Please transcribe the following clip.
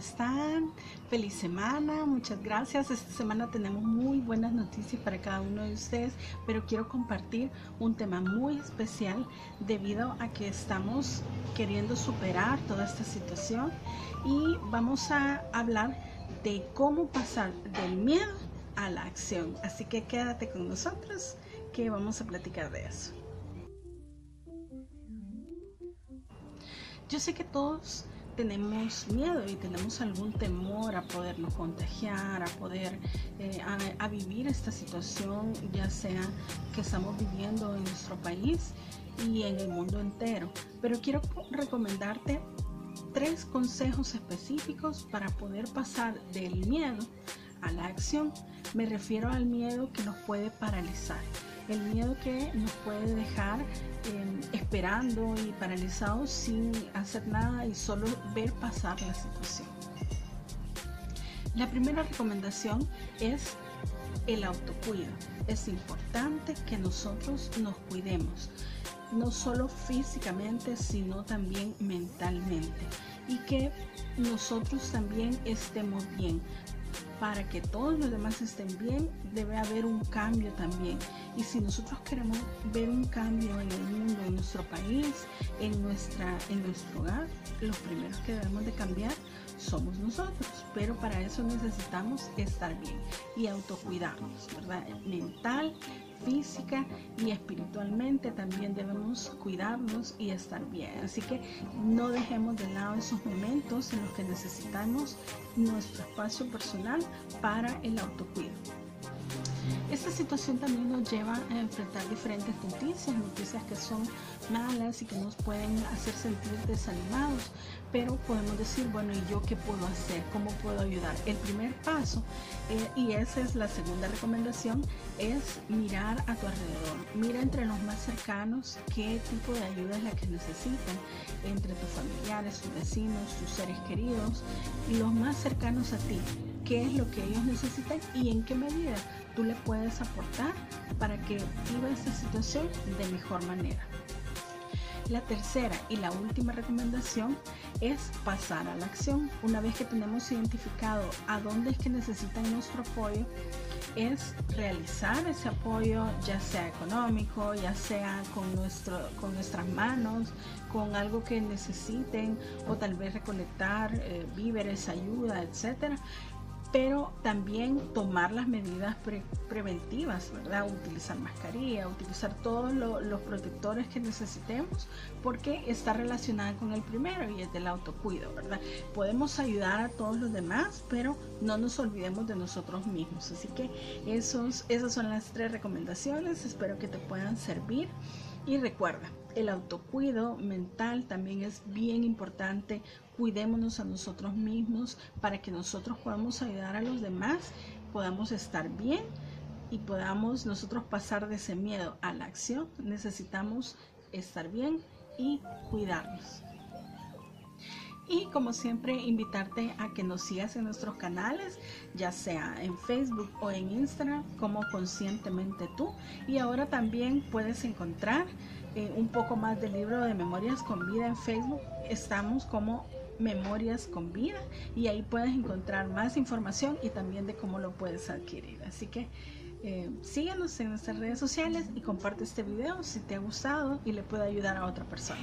están? Feliz semana, muchas gracias. Esta semana tenemos muy buenas noticias para cada uno de ustedes, pero quiero compartir un tema muy especial debido a que estamos queriendo superar toda esta situación y vamos a hablar de cómo pasar del miedo a la acción. Así que quédate con nosotros que vamos a platicar de eso. Yo sé que todos tenemos miedo y tenemos algún temor a podernos contagiar, a poder eh, a, vivir esta situación, ya sea que estamos viviendo en nuestro país y en el mundo entero. Pero quiero recomendarte tres consejos específicos para poder pasar del miedo a la acción. Me refiero al miedo que nos puede paralizar el miedo que nos puede dejar em, esperando y paralizados sin hacer nada y solo ver pasar la situación. La primera recomendación es el autocuido. Es importante que nosotros nos cuidemos, no solo físicamente, sino también mentalmente. Y que nosotros también estemos bien para que todos los demás estén bien, debe haber un cambio también. Y si nosotros queremos ver un cambio en el mundo, en nuestro país, en, nuestra, en nuestro hogar, los primeros que debemos de cambiar somos nosotros. Pero para eso necesitamos estar bien y autocuidarnos, ¿verdad? Mental, física y espiritualmente también debemos cuidarnos y estar bien. Así que no dejemos de lado esos momentos en los que necesitamos nuestro espacio personal para el autocuido. Esta situación también nos lleva a enfrentar diferentes noticias, noticias que son malas y que nos pueden hacer sentir desanimados, pero podemos decir, bueno, ¿y yo qué puedo hacer? ¿Cómo puedo ayudar? El primer paso, eh, y esa es la segunda recomendación, es mirar a tu alrededor. Mira entre los más cercanos qué tipo de ayuda es la que necesitan, entre tus familiares, tus vecinos, tus seres queridos y los más cercanos a ti. ¿Qué es lo que ellos necesitan y en qué medida tú le puedes aportar para que viva esta situación de mejor manera? La tercera y la última recomendación es pasar a la acción. Una vez que tenemos identificado a dónde es que necesitan nuestro apoyo, es realizar ese apoyo, ya sea económico, ya sea con, nuestro, con nuestras manos, con algo que necesiten o tal vez recolectar eh, víveres, ayuda, etcétera pero también tomar las medidas preventivas, ¿verdad? Utilizar mascarilla, utilizar todos los protectores que necesitemos, porque está relacionada con el primero y es del autocuido, ¿verdad? Podemos ayudar a todos los demás, pero no nos olvidemos de nosotros mismos. Así que esos, esas son las tres recomendaciones, espero que te puedan servir. Y recuerda, el autocuido mental también es bien importante. Cuidémonos a nosotros mismos para que nosotros podamos ayudar a los demás, podamos estar bien y podamos nosotros pasar de ese miedo a la acción. Necesitamos estar bien y cuidarnos. Y como siempre, invitarte a que nos sigas en nuestros canales, ya sea en Facebook o en Instagram, como Conscientemente Tú. Y ahora también puedes encontrar eh, un poco más del libro de Memorias con Vida en Facebook. Estamos como Memorias con Vida y ahí puedes encontrar más información y también de cómo lo puedes adquirir. Así que eh, síguenos en nuestras redes sociales y comparte este video si te ha gustado y le puede ayudar a otra persona.